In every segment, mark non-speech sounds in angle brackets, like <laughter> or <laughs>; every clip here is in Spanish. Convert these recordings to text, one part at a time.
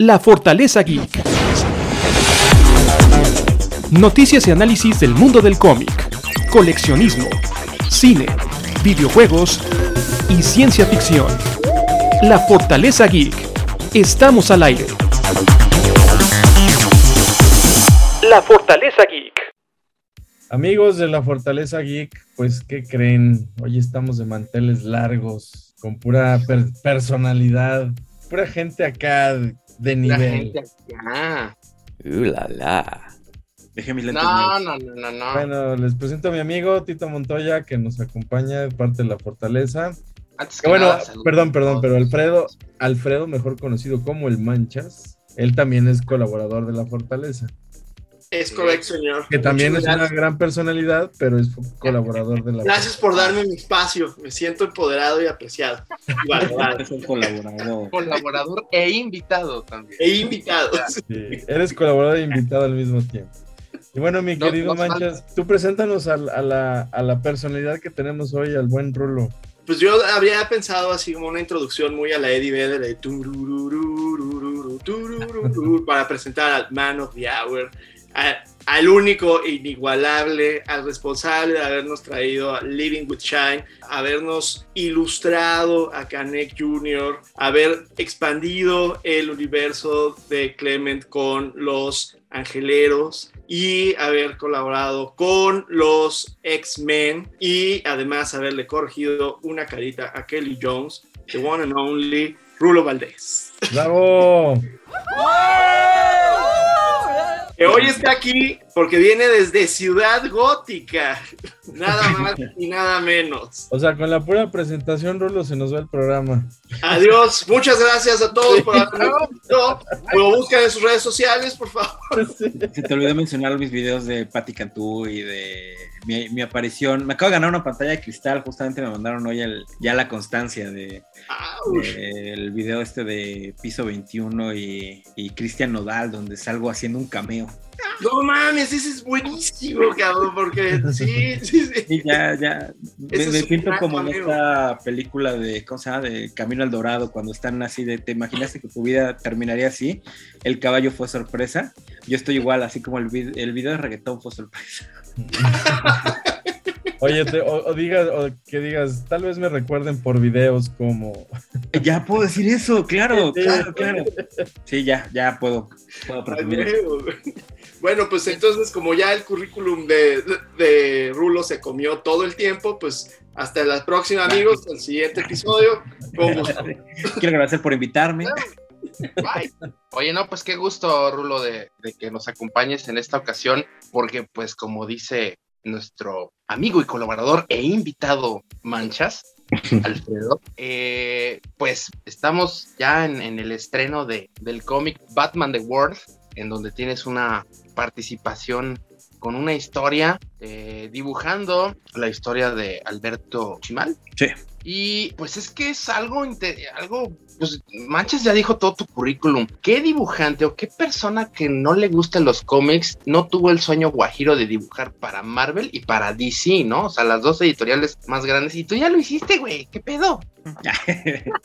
La Fortaleza Geek. Noticias y análisis del mundo del cómic, coleccionismo, cine, videojuegos y ciencia ficción. La Fortaleza Geek. Estamos al aire. La Fortaleza Geek. Amigos de la Fortaleza Geek, pues ¿qué creen? Hoy estamos de manteles largos, con pura per- personalidad, pura gente acá de La nivel. gente acá. Uh, la, la. Dejé mis lentes No, no, no, no, no. Bueno, les presento a mi amigo Tito Montoya, que nos acompaña de parte de la Fortaleza. Antes Que bueno, nada, saludos perdón, perdón, pero Alfredo, Alfredo, mejor conocido como el Manchas, él también es colaborador de la Fortaleza, Es correcto, señor. que también es Muchas una gracias. gran personalidad, pero es colaborador de la Gracias por darme mi espacio. Me siento empoderado y apreciado. Y valorado. Es un colaborador. Colaborador e invitado también. E invitado. Sí, eres colaborador e invitado al mismo tiempo. Y bueno, mi No, querido no Manchas, tú preséntanos al- a, la, a la personalidad que tenemos hoy, al buen Rulo. Pues yo habría pensado así como una introducción muy a la Eddie Vedder de turururu, para presentar al Man of the Hour, a- al único e inigualable, al responsable de habernos traído a Living with Shine, habernos ilustrado a Canek Jr., haber expandido el universo de Clement con los Angeleros y haber colaborado con los X-Men y además haberle corregido una carita a Kelly Jones, the one and only Rulo Valdés. ¡Bravo! Que hoy está aquí porque viene desde Ciudad Gótica, nada más y nada menos. O sea, con la pura presentación, Rulo, se nos va el programa. Adiós, muchas gracias a todos por haberme visto. Lo buscan en sus redes sociales, por favor. Sí. Se te olvidó mencionar mis videos de Patti Cantú y de mi, mi aparición. Me acabo de ganar una pantalla de cristal. Justamente me mandaron hoy el- ya la constancia de, del video este de Piso 21 y, y Cristian Nodal, donde salgo haciendo un cameo. No mames, ese es buenísimo, cabrón, porque sí, sí, sí. Y ya, ya. Me, siento como en esta película de, ¿cómo se llama? De Camino al Dorado, cuando están así de, ¿te imaginaste que tu vida terminaría así? El caballo fue sorpresa. Yo estoy igual, así como el, vid- el video de reggaetón fue sorpresa. <laughs> Oye, te- o, o digas, o que digas, tal vez me recuerden por videos como. Ya puedo decir eso, claro, Sí. claro, claro. Sí, ya, ya puedo, puedo Bueno, pues entonces, como ya el currículum de, de Rulo se comió todo el tiempo, pues hasta la próxima, amigos, el siguiente episodio. <laughs> Quiero agradecer por invitarme. Bye. Oye, no, pues qué gusto, Rulo, de, de que nos acompañes en esta ocasión, porque pues como dice nuestro amigo y colaborador e invitado Manchas, <laughs> Alfredo, eh, pues estamos ya en, en el estreno de, del cómic Batman The World, en donde tienes una participación con una historia eh, dibujando la historia de Alberto Chimal. Sí. Y pues es que es algo, algo, pues Manchas ya dijo todo tu currículum. ¿Qué dibujante o qué persona que no le gustan los cómics no tuvo el sueño guajiro de dibujar para Marvel y para DC, ¿no? O sea, las dos editoriales más grandes. Y tú ya lo hiciste, güey. ¿Qué pedo? <laughs>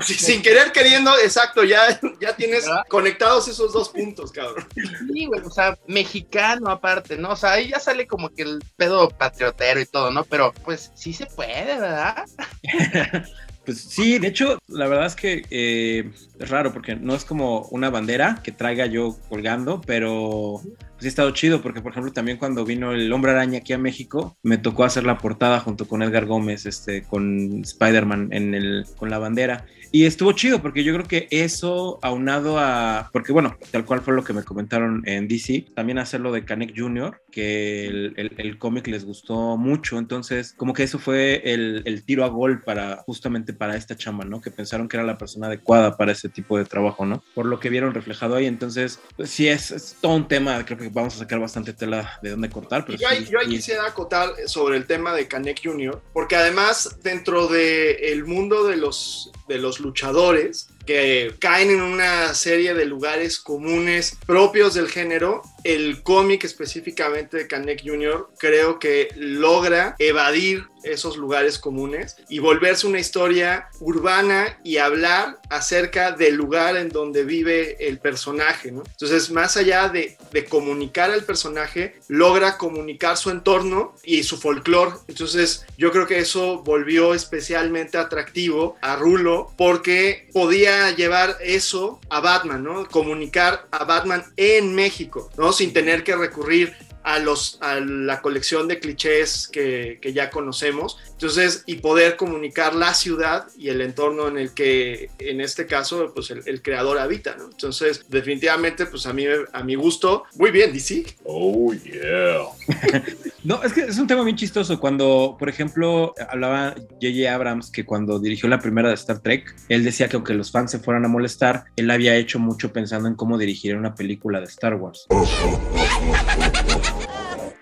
Sí, sin querer queriendo, exacto, ya, ya tienes ¿Verdad? conectados esos dos puntos, cabrón. Sí, güey, o sea, mexicano aparte, ¿no? O sea, ahí ya como que el pedo patriotero y todo, ¿no? Pero pues sí se puede, ¿verdad? <laughs> Pues sí, de hecho, la verdad es que eh, es raro porque no es como una bandera que traiga yo colgando, pero pues, ha estado chido porque, por ejemplo, también cuando vino el Hombre Araña aquí a México, me tocó hacer la portada junto con Edgar Gómez, este, con Spider-Man en el, con la bandera. Y estuvo chido porque yo creo que eso aunado a, porque bueno, tal cual fue lo que me comentaron en DC, también hacerlo de Canek Jr., que el, el- el cómic les gustó mucho, entonces como que eso fue el, el tiro a gol para justamente para esta chamba, ¿no? Que pensaron que era la persona adecuada para ese tipo de trabajo, ¿no? Por lo que vieron reflejado ahí, entonces pues, sí es, es todo un tema, creo que vamos a sacar bastante tela de dónde cortar, pero Yo ahí, yo quisiera acotar sobre el tema de Canek Jr., porque además dentro del mundo de los, de los luchadores que caen en una serie de lugares comunes propios del género, el cómic específicamente de Canek Jr. creo que logra evadir esos lugares comunes y volverse una historia urbana y hablar acerca del lugar en donde vive el personaje, ¿no? Entonces, más allá de, comunicar al personaje, logra comunicar su entorno y su folclore. Entonces, yo creo que eso volvió especialmente atractivo a Rulo porque podía llevar eso a Batman. Comunicar a Batman en México, ¿no? Sin tener que recurrir a, los, a la colección de clichés que, que, ya conocemos. Entonces, y poder comunicar la ciudad y el entorno en el que, en este caso, pues el, el creador habita, ¿no? Entonces, definitivamente, pues a mí, a mi gusto, muy bien, DC. Oh, yeah. <laughs> no, es que es un tema bien chistoso. Cuando, por ejemplo, hablaba J.J. Abrams que cuando dirigió la primera de Star Trek, él decía que aunque los fans se fueran a molestar, él había hecho mucho pensando en cómo dirigir una película de Star Wars. <laughs>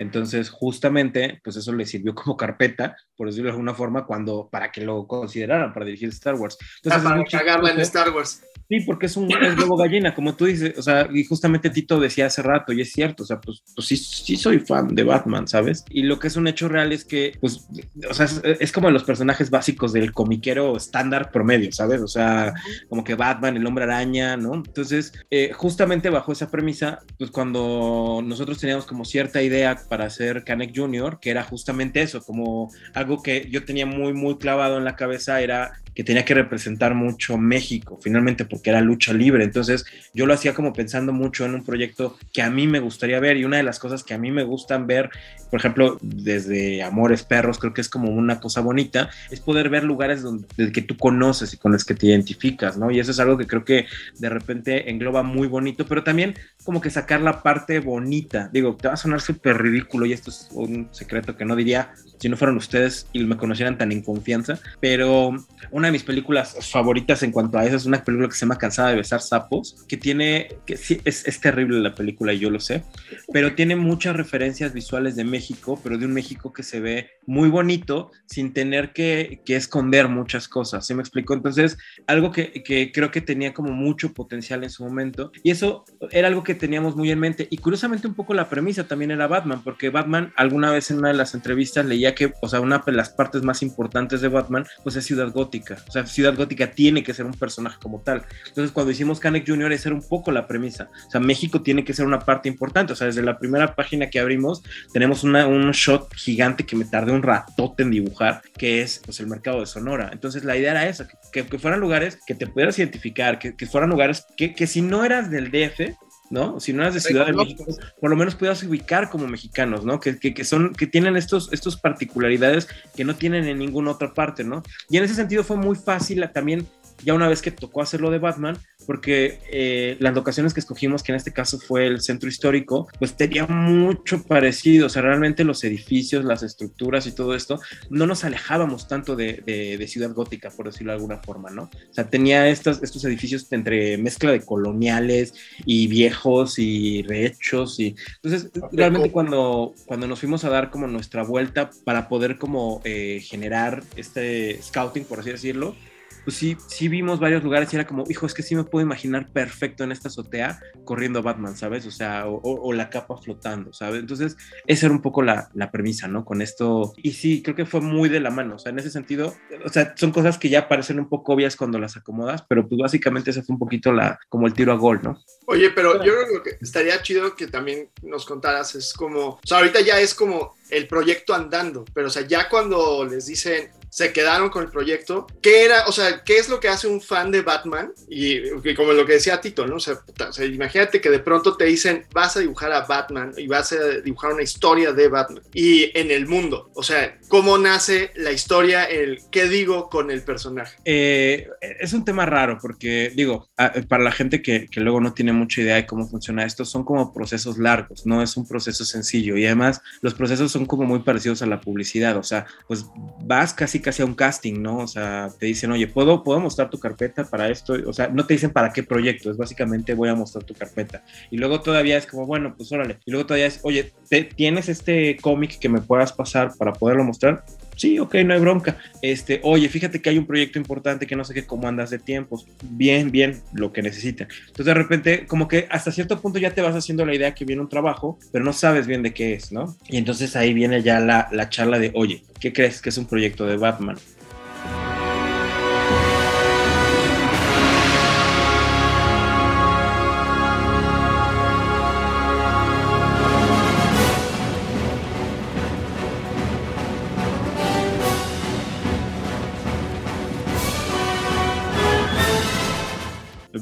Entonces, justamente, pues eso le sirvió como carpeta, por decirlo de alguna forma, cuando, para que lo consideraran para dirigir Star Wars. Entonces, ah, para cagarla en Star Wars. Sí, porque es un es huevo gallina, como tú dices, o sea, y justamente Tito decía hace rato, y es cierto, o sea, pues, pues sí, sí soy fan de Batman, ¿sabes? Y lo que es un hecho real es que, pues, o sea, es, es como los personajes básicos del comiquero estándar promedio, ¿sabes? O sea, como que Batman, el hombre araña, ¿no? Entonces, eh, justamente bajo esa premisa, pues cuando nosotros teníamos como cierta idea para hacer Canek Jr., que era justamente eso, como algo que yo tenía muy, muy clavado en la cabeza, era que tenía que representar mucho México, finalmente, porque era lucha libre. Entonces, yo lo hacía como pensando mucho en un proyecto que a mí me gustaría ver. Y una de las cosas que a mí me gustan ver, por ejemplo, desde Amores Perros, creo que es como una cosa bonita, es poder ver lugares donde, que tú conoces y con los que te identificas, ¿no? Y eso es algo que creo que de repente engloba muy bonito, pero también como que sacar la parte bonita. Digo, te va a sonar súper ridículo y esto es un secreto que no diría si no fueron ustedes y me conocieran tan en confianza, pero una de mis películas favoritas en cuanto a eso es una película que se llama Cansada de besar sapos, que tiene, que sí, es, es terrible la película yo lo sé, pero tiene muchas referencias visuales de México, pero de un México que se ve muy bonito sin tener que, que esconder muchas cosas, ¿se me explicó? Entonces, algo que, que creo que tenía como mucho potencial en su momento y eso era algo que teníamos muy en mente y curiosamente un poco la premisa también era Batman, porque Batman alguna vez en una de las entrevistas leía que, o sea, una de las partes más importantes de Batman, pues es Ciudad Gótica. O sea, Ciudad Gótica tiene que ser un personaje como tal. Entonces, cuando hicimos Canek Jr., esa era un poco la premisa. O sea, México tiene que ser una parte importante. O sea, desde la primera página que abrimos, tenemos una, un shot gigante que me tardé un ratote en dibujar, que es pues, el mercado de Sonora. Entonces, la idea era esa, que, que fueran lugares que te pudieras identificar, que, que fueran lugares que, que si no eras del DF, ¿no? Si no eras de Ciudad de México, por lo menos puedas ubicar como mexicanos, ¿no? Que, que, que, son, que tienen estos, estos particularidades que no tienen en ninguna otra parte, ¿no? Y en ese sentido fue muy fácil también, ya una vez que tocó hacerlo de Batman, porque eh, las locaciones que escogimos, que en este caso fue el centro histórico, pues tenía mucho parecido, o sea, realmente los edificios, las estructuras y todo esto, no nos alejábamos tanto de, de, de Ciudad Gótica, por decirlo de alguna forma, ¿no? O sea, tenía estos, estos edificios entre mezcla de coloniales y viejos y rehechos, y entonces realmente cuando, cuando nos fuimos a dar como nuestra vuelta para poder como eh, generar este scouting, por así decirlo, pues sí, sí vimos varios lugares y era como, hijo, es que sí me puedo imaginar perfecto en esta azotea corriendo Batman, ¿sabes? O sea, o, o la capa flotando, ¿sabes? Entonces, esa era un poco la, la, premisa, ¿no? Con esto, y sí, creo que fue muy de la mano, o sea, en ese sentido, o sea, son cosas que ya parecen un poco obvias cuando las acomodas, pero pues básicamente ese fue un poquito la, como el tiro a gol, ¿no? Oye, pero yo creo que estaría chido que también nos contaras, es como, o sea, ahorita ya es como el proyecto andando, pero o sea, ya cuando les dicen, se quedaron con el proyecto. ¿Qué era, o sea, qué es lo que hace un fan de Batman? Y, como lo que decía Tito, ¿no? O sea, o sea, imagínate que de pronto te dicen, vas a dibujar a Batman y vas a dibujar una historia de Batman. Y en el mundo, o sea, ¿cómo nace la historia? El, ¿Qué digo con el personaje? Eh, es un tema raro porque, digo, para la gente que, que luego no tiene mucha idea de cómo funciona esto, son como procesos largos, no es un proceso sencillo. Y además, los procesos son como muy parecidos a la publicidad, o sea, pues vas casi casi a un casting, ¿no? O sea, te dicen, oye, ¿puedo, ¿puedo mostrar tu carpeta para esto? O sea, no te dicen para qué proyecto, es básicamente voy a mostrar tu carpeta. Y luego todavía es como, bueno, pues órale. Y luego todavía es, oye, ¿te, ¿tienes este cómic que me puedas pasar para poderlo mostrar? Sí, ok, no hay bronca. Este, oye, fíjate que hay un proyecto importante que no sé qué, cómo andas de tiempos. Bien, bien, lo que necesita. Entonces, de repente, como que hasta cierto punto ya te vas haciendo la idea que viene un trabajo, pero no sabes bien de qué es, ¿no? Y entonces ahí viene ya la, la charla de, oye, ¿qué crees que es un proyecto de Batman?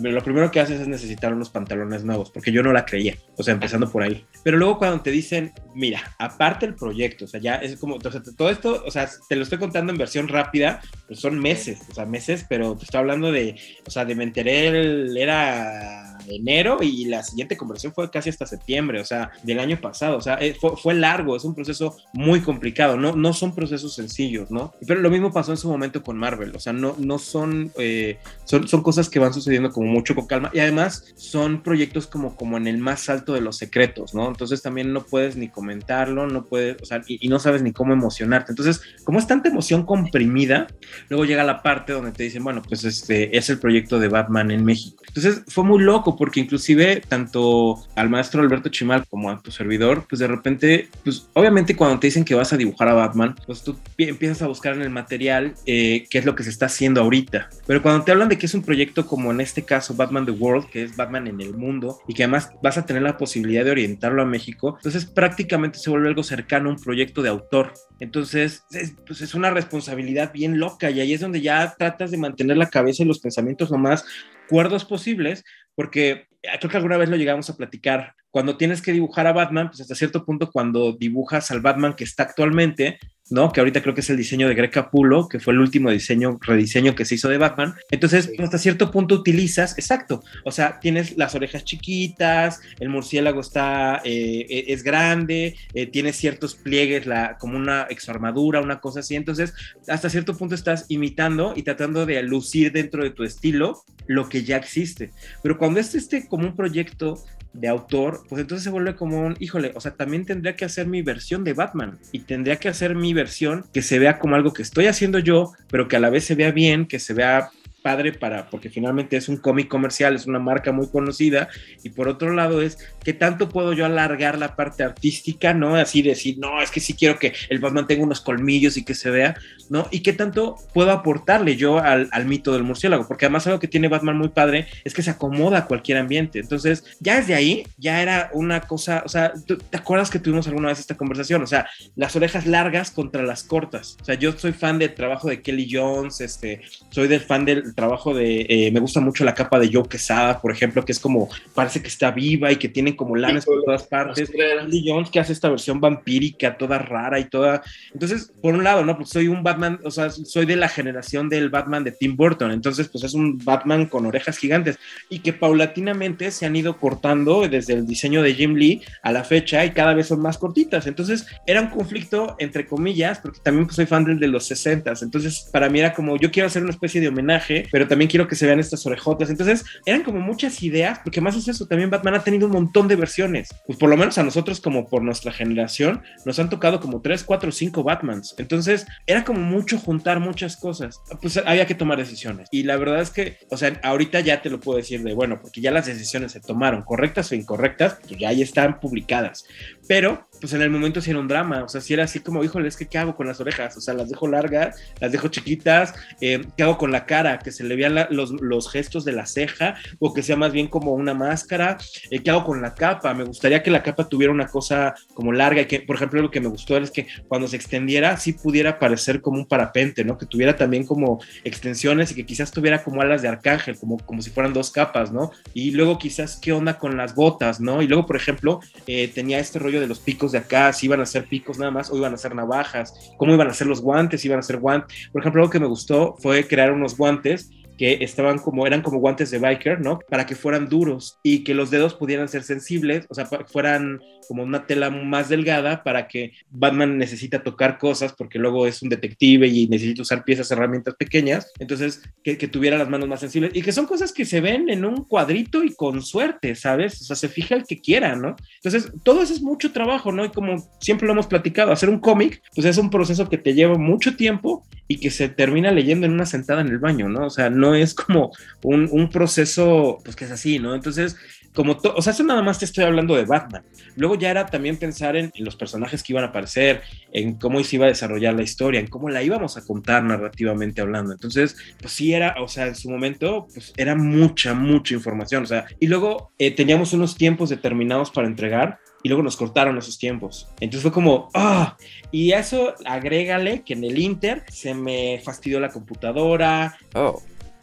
Lo primero que haces es necesitar unos pantalones nuevos, porque yo no la creía, o sea, empezando por ahí. Pero luego cuando te dicen, mira, aparte el proyecto, o sea, ya es como, todo esto, o sea, te lo estoy contando en versión rápida, pues son meses, o sea, meses, pero te estoy hablando de, o sea, de me enteré, era enero y la siguiente conversión fue casi hasta septiembre, o sea, del año pasado, o sea, eh, fue, fue, largo, es un proceso muy complicado, no, no son procesos sencillos, ¿no? Pero lo mismo pasó en su momento con Marvel, o sea, no, no son, eh, son, son cosas que van sucediendo como mucho con calma y además son proyectos como, como en el más alto de los secretos, ¿no? Entonces también no puedes ni comentarlo, no puedes, o sea, y, y no sabes ni cómo emocionarte. Entonces, como es tanta emoción comprimida, luego llega la parte donde te dicen, bueno, pues este es el proyecto de Batman en México. Entonces fue muy loco porque inclusive tanto al maestro Alberto Chimal como a tu servidor, pues de repente, pues obviamente cuando te dicen que vas a dibujar a Batman, pues tú empiezas a buscar en el material eh, qué es lo que se está haciendo ahorita. Pero cuando te hablan de que es un proyecto como en este caso Batman The World, que es Batman en el mundo, y que además vas a tener la posibilidad de orientarlo a México, entonces prácticamente se vuelve algo cercano a un proyecto de autor. Entonces, es, pues es una responsabilidad bien loca y ahí es donde ya tratas de mantener la cabeza y los pensamientos lo más cuerdos posibles, porque creo que alguna vez lo llegamos a platicar. Cuando tienes que dibujar a Batman, pues hasta cierto punto, cuando dibujas al Batman que está actualmente, ¿no? Que ahorita creo que es el diseño de Greg Capullo, que fue el último diseño, rediseño que se hizo de Batman. Entonces, sí. hasta cierto punto utilizas, exacto, o sea, tienes las orejas chiquitas, el murciélago está, eh, es grande, eh, tiene ciertos pliegues, la, como una exarmadura, una cosa así. Entonces, hasta cierto punto estás imitando y tratando de lucir dentro de tu estilo lo que ya existe. Pero cuando es este como un proyecto de autor, pues entonces se vuelve como un, híjole, o sea, también tendría que hacer mi versión de Batman y tendría que hacer mi versión que se vea como algo que estoy haciendo yo, pero que a la vez se vea bien, que se vea padre para, porque finalmente es un cómic comercial, es una marca muy conocida, y por otro lado es que tanto puedo yo alargar la parte artística, ¿no? Así decir, no, es que sí quiero que el Batman tenga unos colmillos y que se vea, ¿no? Y qué tanto puedo aportarle yo al, al mito del murciélago, porque además algo que tiene Batman muy padre es que se acomoda a cualquier ambiente, entonces ya desde ahí ya era una cosa, o sea, ¿te acuerdas que tuvimos alguna vez esta conversación? O sea, las orejas largas contra las cortas, o sea, yo soy fan del trabajo de Kelly Jones, este, soy del fan del trabajo de, eh, me gusta mucho la capa de Joe Quesada, por ejemplo, que es como, parece que está viva y que tiene como lanas por todas partes. Lee Jones que hace esta versión vampírica, toda rara y toda... Entonces, por un lado, ¿no? Pues soy un Batman, o sea, soy de la generación del Batman de Tim Burton, entonces, pues es un Batman con orejas gigantes y que paulatinamente se han ido cortando desde el diseño de Jim Lee a la fecha y cada vez son más cortitas. Entonces, era un conflicto, entre comillas, porque también pues, soy fan del de los 60 entonces, para mí era como, yo quiero hacer una especie de homenaje pero también quiero que se vean estas orejotas. Entonces, eran como muchas ideas, porque más es eso, también Batman ha tenido un montón de versiones. Pues por lo menos a nosotros, como por nuestra generación, nos han tocado como 3, 4, 5 Batmans. Entonces, era como mucho juntar muchas cosas. Pues había que tomar decisiones. Y la verdad es que, o sea, ahorita ya te lo puedo decir de, bueno, porque ya las decisiones se tomaron, correctas o incorrectas, pues ya ahí están publicadas. Pero, pues en el momento sí era un drama, o sea, si era así como, híjole, es que ¿qué hago con las orejas? O sea, las dejo largas, las dejo chiquitas, eh, ¿qué hago con la cara? Que se le vean la, los, los, gestos de la ceja, o que sea más bien como una máscara, eh, ¿qué hago con la capa? Me gustaría que la capa tuviera una cosa como larga, y que, por ejemplo, lo que me gustó es que cuando se extendiera, sí pudiera parecer como un parapente, ¿no? Que tuviera también como extensiones y que quizás tuviera como alas de arcángel, como, como si fueran dos capas, ¿no? Y luego quizás, ¿qué onda con las botas, ¿no? Y luego, por ejemplo, eh, tenía este rollo de los picos de acá, si iban a ser picos nada más o iban a ser navajas, cómo iban a ser los guantes, iban a ser guantes. Por ejemplo, algo que me gustó fue crear unos guantes que estaban como, eran como guantes de biker, ¿no? Para que fueran duros y que los dedos pudieran ser sensibles, o sea, fueran como una tela más delgada para que Batman necesita tocar cosas porque luego es un detective y necesita usar piezas, herramientas pequeñas, entonces que, que tuviera las manos más sensibles y que son cosas que se ven en un cuadrito y con suerte, ¿sabes? O sea, se fija el que quiera, ¿no? Entonces, todo eso es mucho trabajo, ¿no? Y como siempre lo hemos platicado, hacer un cómic, pues es un proceso que te lleva mucho tiempo y que se termina leyendo en una sentada en el baño, ¿no? O sea, no es como un, un proceso, pues que es así, ¿no? Entonces, como, o sea, eso nada más te estoy hablando de Batman. Luego ya era también pensar en, los personajes que iban a aparecer, en cómo se iba a desarrollar la historia, en cómo la íbamos a contar narrativamente hablando. Entonces, pues sí era, o sea, en su momento, pues era mucha, mucha información. O sea, y luego eh, teníamos unos tiempos determinados para entregar y luego nos cortaron esos tiempos. Entonces fue como, ah, y eso agrégale que en el Inter se me fastidió la computadora. Oh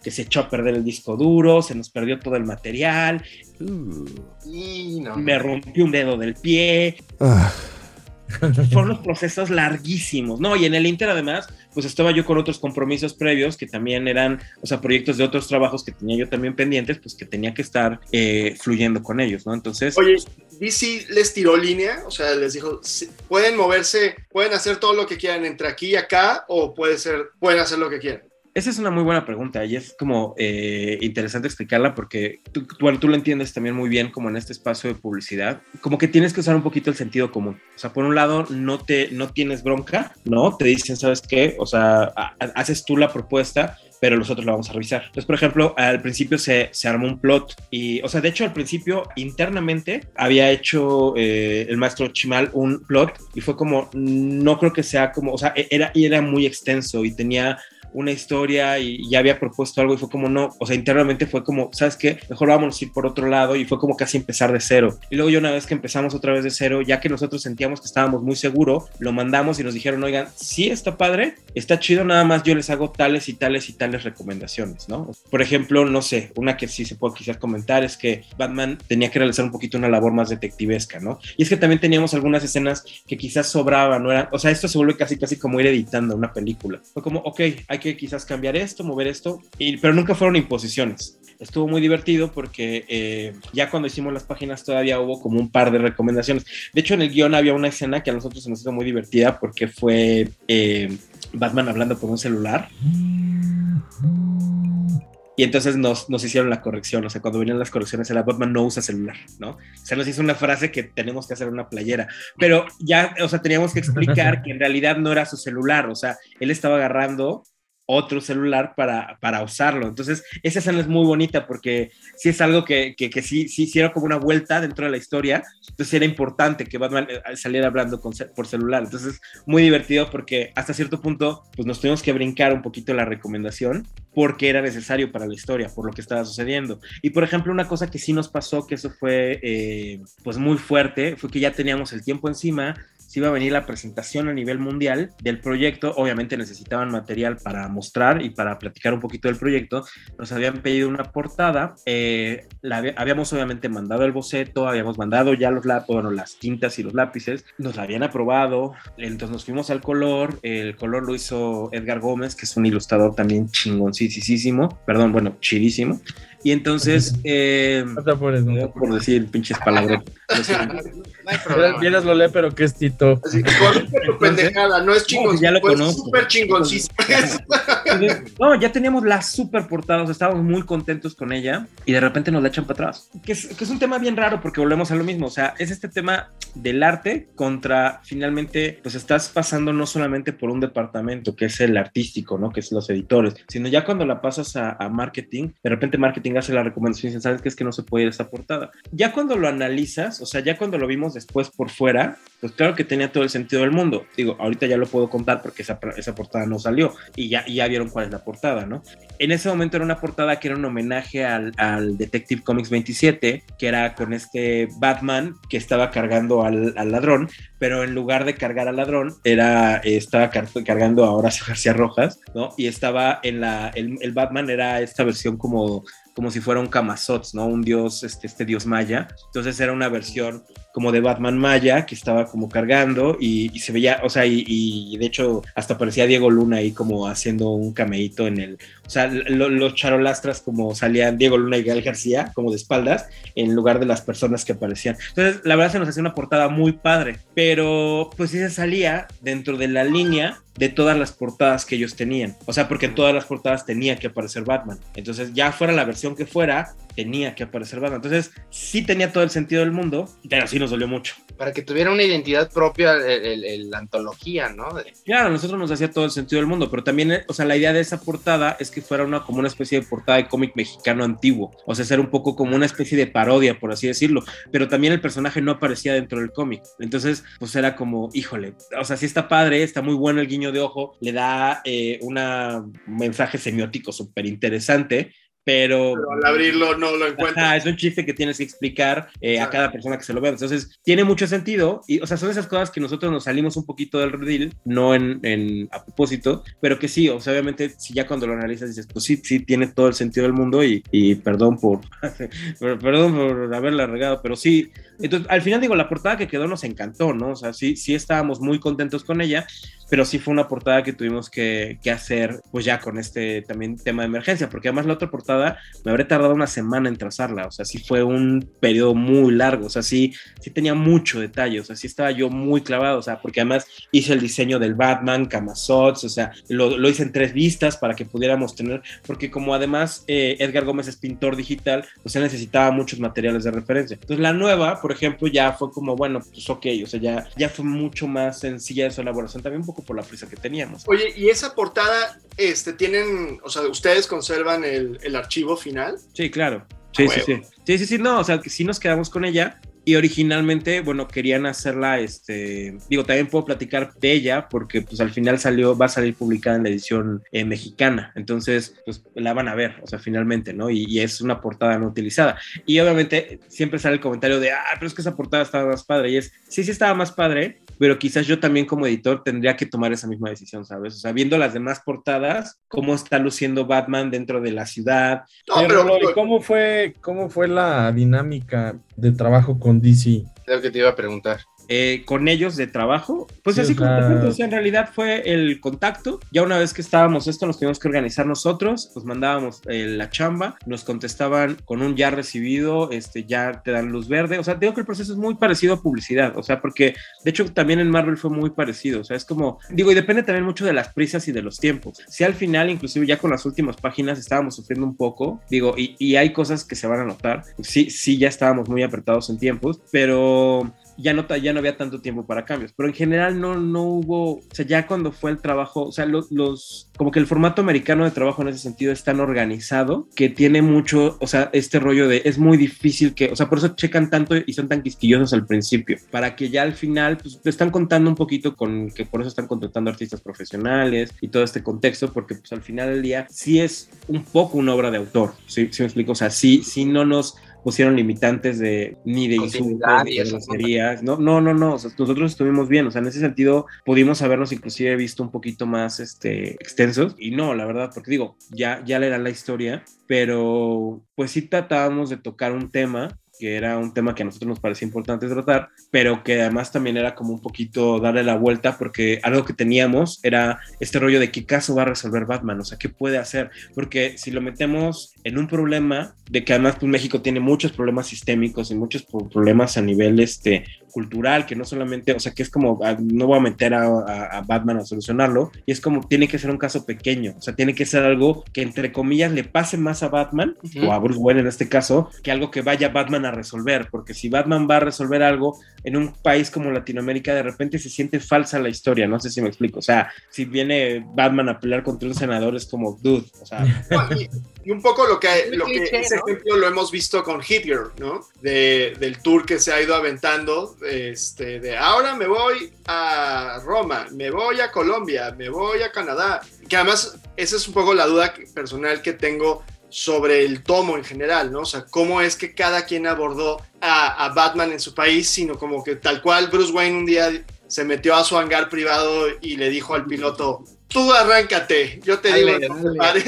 que se echó a perder el disco duro, se nos perdió todo el material, y no. me rompió un dedo del pie. Ah. Fueron los procesos larguísimos, ¿no? Y en el Inter, además, pues estaba yo con otros compromisos previos que también eran, o sea, proyectos de otros trabajos que tenía yo también pendientes, pues que tenía que estar eh, fluyendo con ellos, ¿no? Entonces. Oye, DC les tiró línea, o sea, les dijo, pueden moverse, pueden hacer todo lo que quieran entre aquí y acá, o puede ser, pueden hacer lo que quieran. Esa es una muy buena pregunta y es como eh, interesante explicarla porque tú, bueno, tú lo entiendes también muy bien como en este espacio de publicidad, como que tienes que usar un poquito el sentido común. O sea, por un lado, no, te, no tienes bronca, ¿no? Te dicen, ¿sabes qué? O sea, haces tú la propuesta, pero nosotros la vamos a revisar. Entonces, por ejemplo, al principio se, se, armó un plot y, o sea, de hecho, al principio, internamente, había hecho eh, el maestro Chimal un plot y fue como, no creo que sea como, o sea, e, era, era muy extenso y tenía una historia y ya había propuesto algo y fue como no, o sea, internamente fue como, ¿sabes qué? Mejor vamos a ir por otro lado y fue como casi empezar de cero. Y luego ya una vez que empezamos otra vez de cero, ya que nosotros sentíamos que estábamos muy seguros, lo mandamos y nos dijeron, oigan, sí está padre, está chido, nada más yo les hago tales y tales y tales recomendaciones, ¿no? Por ejemplo, no sé, una que sí se puede quizás comentar es que Batman tenía que realizar un poquito una labor más detectivesca, ¿no? Y es que también teníamos algunas escenas que quizás sobraban, ¿no? Eran, o sea, esto se vuelve casi, casi como ir editando una película. Fue como, ok, hay que quizás cambiar esto, mover esto, y, pero nunca fueron imposiciones. Estuvo muy divertido porque eh, ya cuando hicimos las páginas todavía hubo como un par de recomendaciones. De hecho, en el guion había una escena que a nosotros se nos hizo muy divertida porque fue eh, Batman hablando por un celular. Y entonces nos, nos, hicieron la corrección, o sea, cuando venían las correcciones era Batman no usa celular, ¿no? Se nos hizo una frase que tenemos que hacer una playera, pero ya, o sea, teníamos que explicar <laughs> que en realidad no era su celular, o sea, él estaba agarrando otro celular para, para usarlo. Entonces, esa escena es muy bonita porque sí es algo que, que, que sí, sí como una vuelta dentro de la historia. Entonces, era importante que Batman eh, saliera hablando con, por celular. Entonces, muy divertido porque hasta cierto punto, pues nos tuvimos que brincar un poquito la recomendación porque era necesario para la historia, por lo que estaba sucediendo. Y, por ejemplo, una cosa que sí nos pasó, que eso fue eh, pues muy fuerte, fue que ya teníamos el tiempo encima, si iba a venir la presentación a nivel mundial del proyecto. Obviamente necesitaban material para mostrar y para platicar un poquito del proyecto. Nos habían pedido una portada. Eh, habíamos obviamente mandado el boceto, habíamos mandado ya los bueno, las tintas y los lápices. Nos la habían aprobado. Entonces nos fuimos al color. El color lo hizo Edgar Gómez, que es un ilustrador también chingoncísimo. Perdón, bueno, chidísimo. Y entonces, <laughs> eh, por, por decir pinches palabras. Vienes lo lee, pero que es Tito. Así, tu pendejada, no es chingón. No, ya lo conozco. Súper chingoncísimo. no, ya teníamos la super portada, estábamos muy contentos con ella y de repente nos la echan para atrás. Que es, que es un tema bien raro porque volvemos a lo mismo, o sea, es este tema del arte contra finalmente, pues estás pasando no solamente por un departamento que es el artístico, ¿no? Que es los editores, sino ya cuando la pasas a, a marketing, de repente marketing hace la recomendación y dice, ¿sabes qué es que no se puede ir esa portada? Ya cuando lo analizas, o sea, ya cuando lo vimos después por fuera, pues claro que tenía todo el sentido del mundo. Digo, ahorita ya lo puedo contar porque esa, esa portada no salió y ya, ya vieron cuál es la portada, ¿no? En ese momento era una portada que era un homenaje al, al Detective Comics 27, que era con este Batman que estaba cargando al, al ladrón, pero en lugar de cargar al ladrón, era, estaba cargando a Horacio García Rojas, ¿no? Y estaba en la, el, el Batman era esta versión como como si fuera un Kamazots, ¿no? Un dios, este, este dios maya. Entonces era una versión como de Batman Maya que estaba como cargando y, se veía, o sea, y, de hecho hasta parecía Diego Luna ahí como haciendo un cameíto en el, o sea, los charolastras como salían Diego Luna y Gael García como de espaldas en lugar de las personas que aparecían. Entonces, la verdad se nos hacía una portada muy padre, pero pues sí se salía dentro de la línea de todas las portadas que ellos tenían. O sea, porque en todas las portadas tenía que aparecer Batman. Entonces, ya fuera la versión que fuera, tenía que aparecer Batman. Entonces, sí tenía todo el sentido del mundo, pero sí nos dolió mucho. Para que tuviera una identidad propia, la antología, ¿no? Claro, a nosotros nos hacía todo el sentido del mundo, pero también, o sea, la idea de esa portada es que fuera una como una especie de portada de cómic mexicano antiguo. O sea, ser un poco como una especie de parodia, por así decirlo. Pero también el personaje no aparecía dentro del cómic. Entonces, pues era como, híjole, o sea, sí está padre, está muy bueno el guiño de ojo, le da eh, un mensaje semiótico súper interesante, pero, al abrirlo no lo encuentras. es un chiste que tienes que explicar eh, a cada persona que se lo vea. Entonces, tiene mucho sentido. Y, o sea, son esas cosas que nosotros nos salimos un poquito del redil, no en, en, a propósito, pero que sí, o sea, obviamente, si ya cuando lo analizas dices, pues sí, sí, tiene todo el sentido del mundo y, y perdón por, <laughs> perdón por haberla regado, pero sí. Entonces, al final digo, la portada que quedó nos encantó, ¿no? O sea, sí, sí estábamos muy contentos con ella pero sí fue una portada que tuvimos que, que, hacer pues ya con este también tema de emergencia, porque además la otra portada me habría tardado una semana en trazarla, o sea, sí fue un periodo muy largo, o sea, sí, sí tenía mucho detalle, o sea, sí estaba yo muy clavado, o sea, porque además hice el diseño del Batman, Camazots, o sea, lo, lo hice en tres vistas para que pudiéramos tener, porque como además eh, Edgar Gómez es pintor digital, pues él necesitaba muchos materiales de referencia. Entonces la nueva, por ejemplo, ya fue como, bueno, pues ok, o sea, ya, ya fue mucho más sencilla su elaboración, también un poco por la prisa que teníamos. Oye, ¿y esa portada, este, tienen, o sea, ustedes conservan el, el archivo final? Sí, claro. Sí, sí, sí. Sí, sí, sí, no, o sea, que sí nos quedamos con ella, y originalmente, bueno, querían hacerla, este, digo, también puedo platicar de ella porque pues al final salió, va a salir publicada en la edición eh, mexicana, entonces pues la van a ver, o sea, finalmente, ¿no? Y, y, es una portada no utilizada. Y obviamente siempre sale el comentario de, ah, pero es que esa portada estaba más padre, y es, sí, sí estaba más padre, pero quizás yo también como editor tendría que tomar esa misma decisión, ¿sabes? O sea, viendo las demás portadas, cómo está luciendo Batman dentro de la ciudad. No, pero, pero, ¿cómo fue, cómo fue la dinámica de trabajo con DC? Es lo que te iba a preguntar. Eh, con ellos de trabajo, pues sí, así como en realidad fue el contacto. Ya una vez que estábamos esto, nos tuvimos que organizar nosotros, pues mandábamos eh, la chamba, nos contestaban con un ya recibido, este, ya te dan luz verde. O sea, digo que el proceso es muy parecido a publicidad, o sea, porque de hecho también en Marvel fue muy parecido. O sea, es como, digo, y depende también mucho de las prisas y de los tiempos. Si al final, inclusive ya con las últimas páginas, estábamos sufriendo un poco, digo, y, y hay cosas que se van a notar. Sí, sí, ya estábamos muy apretados en tiempos, pero ya no, ya no había tanto tiempo para cambios, pero en general no, no hubo, o sea, ya cuando fue el trabajo, o sea, los, los, como que el formato americano de trabajo en ese sentido es tan organizado que tiene mucho, o sea, este rollo de, es muy difícil que, o sea, por eso checan tanto y son tan quisquillosos al principio, para que ya al final, pues te están contando un poquito con que por eso están contratando artistas profesionales y todo este contexto, porque pues al final del día sí es un poco una obra de autor, ¿sí, ¿Sí me explico? O sea, sí, sí no nos pusieron limitantes de ni de insultos ni de groserías. No, no, no, no. O sea, nosotros estuvimos bien. O sea, en ese sentido pudimos habernos inclusive visto un poquito más este, extensos. Y no, la verdad, porque digo, ya, ya leerán la historia, pero pues sí tratábamos de tocar un tema que era un tema que a nosotros nos parecía importante tratar, pero que además también era como un poquito darle la vuelta porque algo que teníamos era este rollo de qué caso va a resolver Batman, o sea, qué puede hacer, porque si lo metemos en un problema de que además pues, México tiene muchos problemas sistémicos y muchos problemas a nivel este, cultural, que no solamente, o sea, que es como, ah, no voy a meter a, a, a, Batman a solucionarlo, y es como, tiene que ser un caso pequeño, o sea, tiene que ser algo que entre comillas le pase más a Batman, uh -huh. o a Bruce Wayne en este caso, que algo que vaya Batman a resolver, porque si Batman va a resolver algo en un país como Latinoamérica, de repente se siente falsa la historia, no sé si me explico, o sea, si viene Batman a pelear contra un senador es como, dude, o sea... <laughs> y, y, un poco lo que, lo que ese ejemplo lo hemos visto con Hit Girl, ¿no? De, del tour que se ha ido aventando, este, de ahora me voy a Roma, me voy a Colombia, me voy a Canadá, que además esa es un poco la duda personal que tengo sobre el tomo en general, ¿no? O sea, cómo es que cada quien abordó a, a Batman en su país, sino como que tal cual Bruce Wayne un día se metió a su hangar privado y le dijo al piloto, tú arráncate, yo te digo, Dale, dale.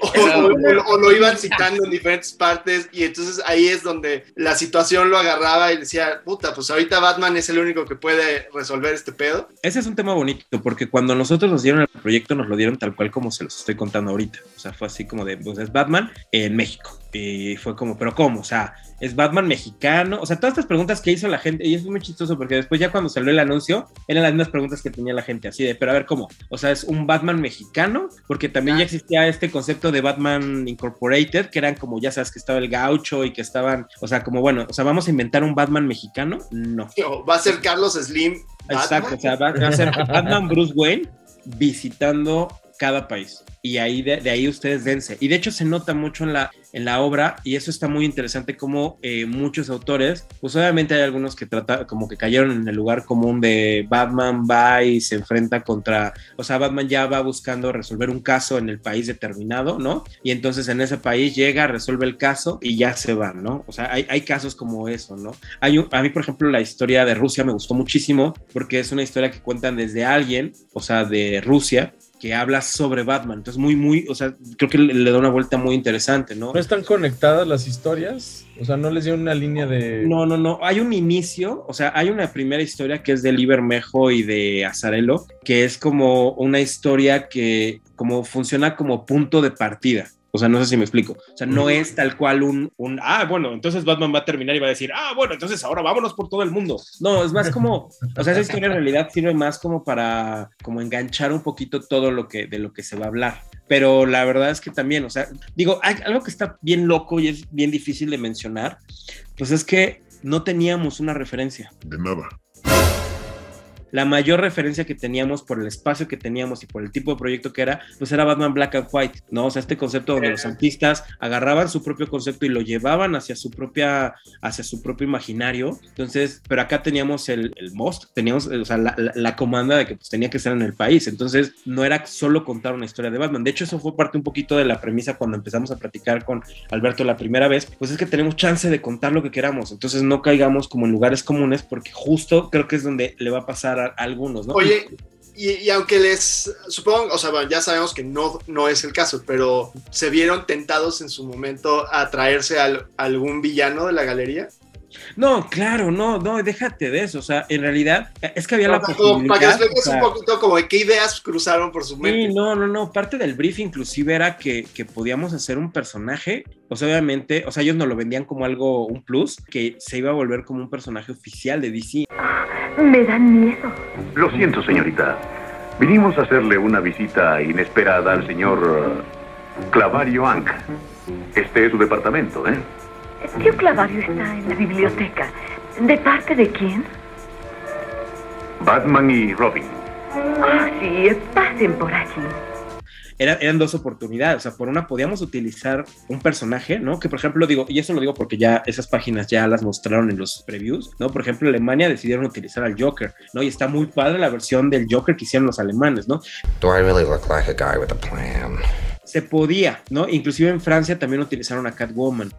O lo iban citando en diferentes partes y entonces ahí es donde la situación lo agarraba y decía, puta, pues ahorita Batman es el único que puede resolver este pedo. Ese es un tema bonito, porque cuando nosotros nos dieron el proyecto, nos lo dieron tal cual como se los estoy contando ahorita. O sea, fue así como de, pues es Batman en México. Y fue como, ¿pero cómo? O sea, ¿es Batman mexicano? O sea, todas estas preguntas que hizo la gente, y es muy chistoso porque después ya cuando salió el anuncio, eran las mismas preguntas que tenía la gente, así de, pero a ver, ¿cómo? O sea, ¿es un Batman mexicano? Porque también ya existía este concepto de Batman Incorporated, que eran como, ya sabes, que estaba el gaucho y que estaban, o sea, como, bueno, o sea, ¿vamos a inventar un Batman mexicano? No. Va a ser Carlos Slim. Exacto, o sea, va, va a ser Batman Bruce Wayne visitando cada país. Y ahí de, de ahí ustedes dense. Y de hecho se nota mucho en la, en la obra, y eso está muy interesante como eh, muchos autores, pues obviamente hay algunos que trata, como que cayeron en el lugar común de Batman va y se enfrenta contra, o sea, Batman ya va buscando resolver un caso en el país determinado, ¿no? Y entonces en ese país llega, resuelve el caso y ya se va, ¿no? O sea, hay, hay casos como eso, ¿no? Hay un- a mí, por ejemplo, la historia de Rusia me gustó muchísimo porque es una historia que cuentan desde alguien, o sea, de Rusia, que habla sobre Batman. Entonces, muy, muy, o sea, creo que le, le da una vuelta muy interesante, ¿no? ¿No están conectadas las historias? O sea, ¿no les dio una línea de...? No, no, no. Hay un inicio, o sea, hay una primera historia que es de Bermejo y de Azarelo, que es como una historia que como funciona como punto de partida. O sea, no sé si me explico. O sea, no es tal cual un, un, ah, bueno, entonces Batman va a terminar y va a decir, ah, bueno, entonces ahora vámonos por todo el mundo. No, es más como, o sea, esa historia en realidad sirve más como para, como enganchar un poquito todo lo que, de lo que se va a hablar. Pero la verdad es que también, o sea, digo, hay algo que está bien loco y es bien difícil de mencionar, pues es que no teníamos una referencia. De nada. La mayor referencia que teníamos por el espacio que teníamos y por el tipo de proyecto que era, pues era Batman Black and White, ¿no? O sea, este concepto donde los artistas agarraban su propio concepto y lo llevaban hacia su propia, hacia su propio imaginario. Entonces, pero acá teníamos el, el most, teníamos, o sea, la, la- la comanda de que pues, tenía que ser en el país. Entonces, no era solo contar una historia de Batman. De hecho, eso fue parte un poquito de la premisa cuando empezamos a platicar con Alberto la primera vez, pues es que tenemos chance de contar lo que queramos. Entonces, no caigamos como en lugares comunes porque justo creo que es donde le va a pasar algunos, ¿no? Oye, y, aunque les supongo, o sea, ya sabemos que no, no es el caso, pero ¿se vieron tentados en su momento a traerse al- algún villano de la galería? No, claro, no, no, déjate de eso. O sea, en realidad es que había la O sea, como para que posibilidad. expliques o sea, un poquito como de qué ideas cruzaron por su Sí, mente. no, no, no. Parte del brief inclusive era que, que podíamos hacer un personaje. O sea, obviamente, o sea, ellos nos lo vendían como algo, un plus, que se iba a volver como un personaje oficial de DC. Me dan miedo. Lo siento, señorita. Vinimos a hacerle una visita inesperada al señor eh, Clavario Ank. Este es su departamento, ¿eh? Tío Clavario está en la biblioteca. ¿De parte de quién? Batman y Robin. Ah, sí, pasen por aquí. Era- eran dos oportunidades. O sea, por una podíamos utilizar un personaje, ¿no? Que por ejemplo digo, y eso lo digo porque ya esas páginas ya las mostraron en los previews, ¿no? Por ejemplo, Alemania decidieron utilizar al Joker, ¿no? Y está muy padre la versión del Joker que hicieron los alemanes, ¿no? Do I really look like a guy with a plan? se podía, ¿no? Inclusive en Francia también utilizaron a Catwoman.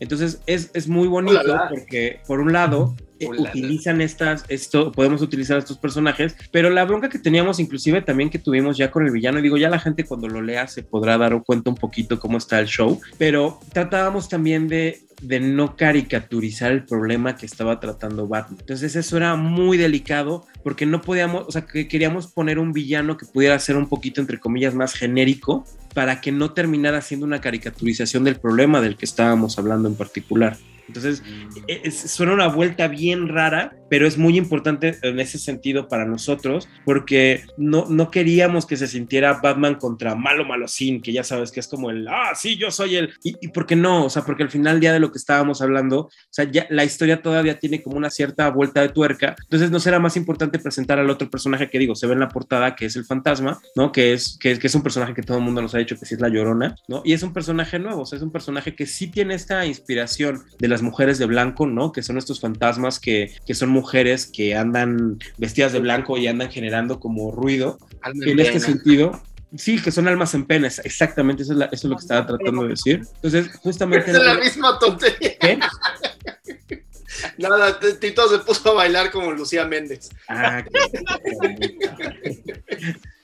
Entonces es, es muy bonito porque por un lado Ulala. utilizan estas, esto, podemos utilizar estos personajes, pero la bronca que teníamos inclusive también que tuvimos ya con el villano, digo, ya la gente cuando lo lea se podrá dar cuenta un poquito cómo está el show, pero tratábamos también de, de no caricaturizar el problema que estaba tratando Batman. Entonces eso era muy delicado porque no podíamos, o sea, que queríamos poner un villano que pudiera ser un poquito, entre comillas, más genérico para que no terminara siendo una caricaturización del problema del que estábamos hablando en particular. Entonces, e- es- suena una vuelta bien rara, pero es muy importante en ese sentido para nosotros, porque no, no queríamos que se sintiera Batman contra malo malosín, que ya sabes que es como el, ah, sí, yo soy el, y, y por qué no, o sea, porque al final ya de lo que estábamos hablando, o sea, ya la historia todavía tiene como una cierta vuelta de tuerca, entonces no será más importante presentar al otro personaje que digo, se ve en la portada, que es el fantasma, ¿no? Que es, que, que es un personaje que todo el mundo nos ha dicho que sí es la llorona, ¿no? Y es un personaje nuevo, o sea, es un personaje que sí tiene esta inspiración de las mujeres de blanco, ¿no? Que son estos fantasmas que, que son mujeres que andan vestidas de blanco y andan generando como ruido. Alma En en este sentido, Sí, que son almas en pena, exactamente, eso es, la- eso es lo que estaba tratando de decir. Entonces, justamente... Es la misma tontería. ¿Qué? <laughs> Nada, Tito se puso a bailar como Lucía Méndez. Ah, qué-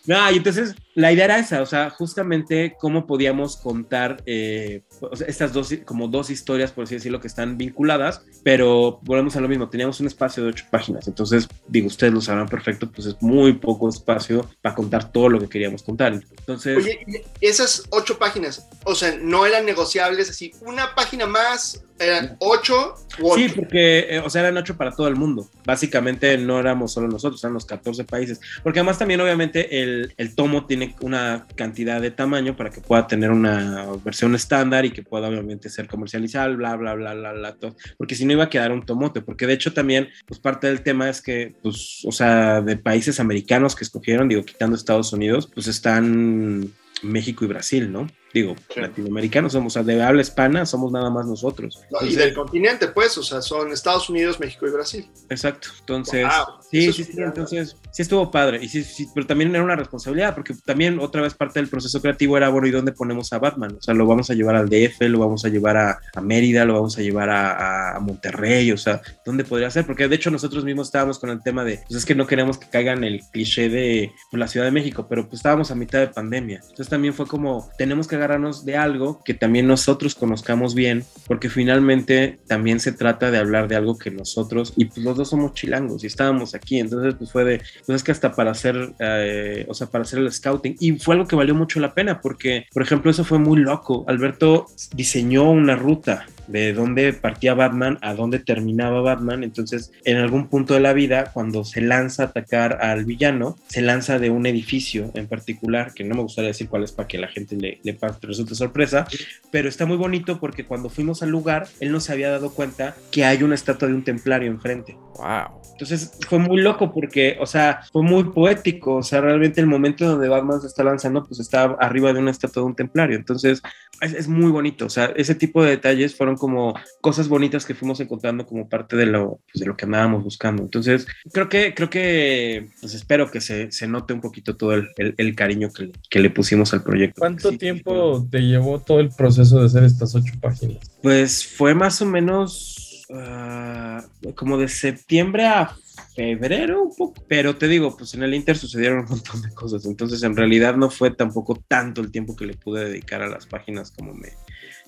No, y entonces la idea era esa, o sea, justamente cómo podíamos contar eh, estas dos, como dos historias, por así decirlo, que están vinculadas, pero volvemos a lo mismo, teníamos un espacio de ocho páginas, entonces, digo, ustedes lo sabrán perfecto, pues es muy poco espacio para contar todo lo que queríamos contar. Entonces, Oye, esas ocho páginas, o sea, no eran negociables así, una página más, eran ocho u ocho. Sí, porque, eh, o sea, eran ocho para todo el mundo. Básicamente no éramos solo nosotros, eran los 14 países. Porque además también, obviamente, el, el tomo tiene una cantidad de tamaño para que pueda tener una versión estándar y que pueda, obviamente, ser comercializable, bla, bla, bla, bla, bla, todo. Porque si no iba a quedar un tomote. Porque de hecho también, pues parte del tema es que, pues, o sea, de países americanos que escogieron, digo, quitando Estados Unidos, pues están México y Brasil, ¿no? Digo, Sí. latinoamericanos somos, o sea, de habla hispana somos nada más nosotros. No, y del continente, pues, o sea, son Estados Unidos, México y Brasil. Exacto. Entonces, Wow, sí, sí, sí, entonces, sí estuvo padre. Y sí, sí, pero también era una responsabilidad, porque también otra vez parte del proceso creativo era, bueno, ¿y dónde ponemos a Batman? O sea, lo vamos a llevar al DF, lo vamos a llevar a, a Mérida, lo vamos a llevar a Monterrey, o sea, ¿dónde podría ser? Porque de hecho nosotros mismos estábamos con el tema de, pues es que no queremos que caigan el cliché de pues, la Ciudad de México, pero pues estábamos a mitad de pandemia. Entonces también fue como, tenemos que agarrarnos de algo que también nosotros conozcamos bien, porque finalmente también se trata de hablar de algo que nosotros, y pues los dos somos chilangos y estábamos aquí, entonces pues fue de, pues es que hasta para hacer, eh, o sea, para hacer el scouting, y fue algo que valió mucho la pena, porque, por ejemplo, eso fue muy loco. Alberto diseñó una ruta de dónde partía Batman a dónde terminaba Batman. Entonces, en algún punto de la vida, cuando se lanza a atacar al villano, se lanza de un edificio en particular, que no me gustaría decir cuál es para que la gente le, le resulte sorpresa, pero está muy bonito porque cuando fuimos al lugar, él no se había dado cuenta que hay una estatua de un templario enfrente. Wow. Entonces fue muy loco porque, o sea, fue muy poético. O sea, realmente el momento donde Batman se está lanzando, pues está arriba de una estatua de un templario. Entonces es, es muy bonito. O sea, ese tipo de detalles fueron como cosas bonitas que fuimos encontrando como parte de lo, pues, de lo que andábamos buscando. Entonces creo que, creo que, pues espero que se, se note un poquito todo el, el- el cariño que, le- que le pusimos al proyecto. ¿Cuánto Sí, tiempo te llevó todo el proceso de hacer estas ocho páginas? Pues fue más o menos ah, como de septiembre a febrero un poco, pero te digo, pues en el Inter sucedieron un montón de cosas, entonces en realidad no fue tampoco tanto el tiempo que le pude dedicar a las páginas como me,